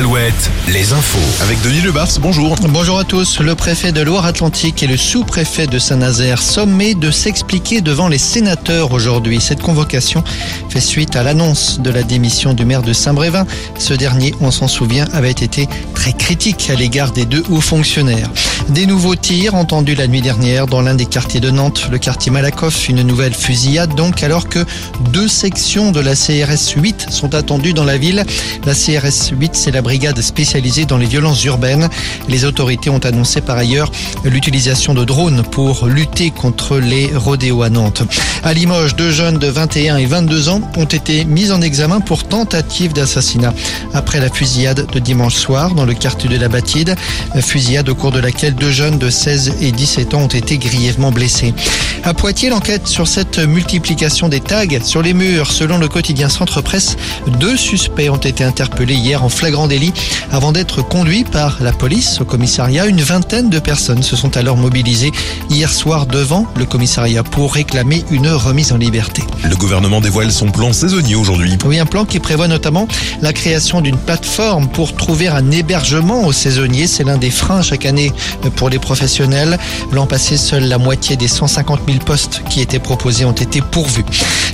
Alouette, les infos. Avec Denis Lebars, bonjour. Bonjour à tous. Le préfet de Loire-Atlantique et le sous-préfet de Saint-Nazaire sommés de s'expliquer devant les sénateurs aujourd'hui. Cette convocation fait suite à l'annonce de la démission du maire de Saint-Brévin. Ce dernier, on s'en souvient, avait été très critique à l'égard des deux hauts fonctionnaires. Des nouveaux tirs entendus la nuit dernière dans l'un des quartiers de Nantes, le quartier Malakoff. Une nouvelle fusillade donc, alors que deux sections de la CRS 8 sont attendues dans la ville. La CRS 8, c'est la brigade spécialisée dans les violences urbaines. Les autorités ont annoncé par ailleurs l'utilisation de drones pour lutter contre les rodéos à Nantes. À Limoges, deux jeunes de 21 et 22 ans ont été mis en examen pour tentative d'assassinat après la fusillade de dimanche soir dans le quartier de la Batide. Fusillade au cours de laquelle deux jeunes de 16 et 17 ans ont été grièvement blessés. À Poitiers, l'enquête sur cette multiplication des tags sur les murs. Selon le quotidien Centre Presse, deux suspects ont été interpellés hier en flagrant délit avant d'être conduits par la police au commissariat. Une vingtaine de personnes se sont alors mobilisées hier soir devant le commissariat pour réclamer une remise en liberté. Le gouvernement dévoile son plan saisonnier aujourd'hui. Oui, un plan qui prévoit notamment la création d'une plateforme pour trouver un hébergement aux saisonniers. C'est l'un des freins chaque année pour les professionnels. L'an passé, seule la moitié des 150 000 postes qui étaient proposés ont été pourvus.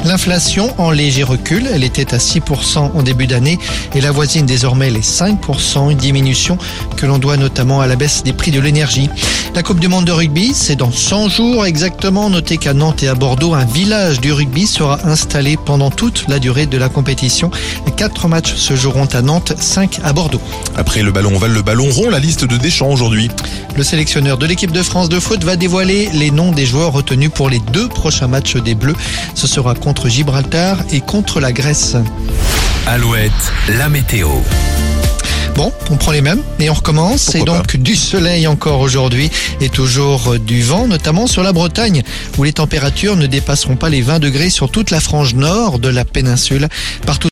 L'inflation en léger recul, elle était à 6% en début d'année et la voisine désormais les 5%, une diminution que l'on doit notamment à la baisse des prix de l'énergie. La Coupe du Monde de rugby, c'est dans 100 jours exactement. Notez qu'à Nantes et à Bordeaux, un village du rugby sera installé pendant toute la durée de la compétition. Quatre matchs se joueront à Nantes, 5 à Bordeaux. Après le ballon ovale, le ballon rond, la liste de Deschamps aujourd'hui. Le sélectionneur de l'équipe de France de foot va dévoiler les noms des joueurs retenus pour les deux prochains matchs des Bleus. Ce sera contre Gibraltar et contre la Grèce. Alouette, la météo. Bon, on prend les mêmes et on recommence. C'est Pourquoi donc du soleil encore aujourd'hui et toujours du vent, notamment sur la Bretagne, où les températures ne dépasseront pas les 20 degrés sur toute la frange nord de la péninsule. Partout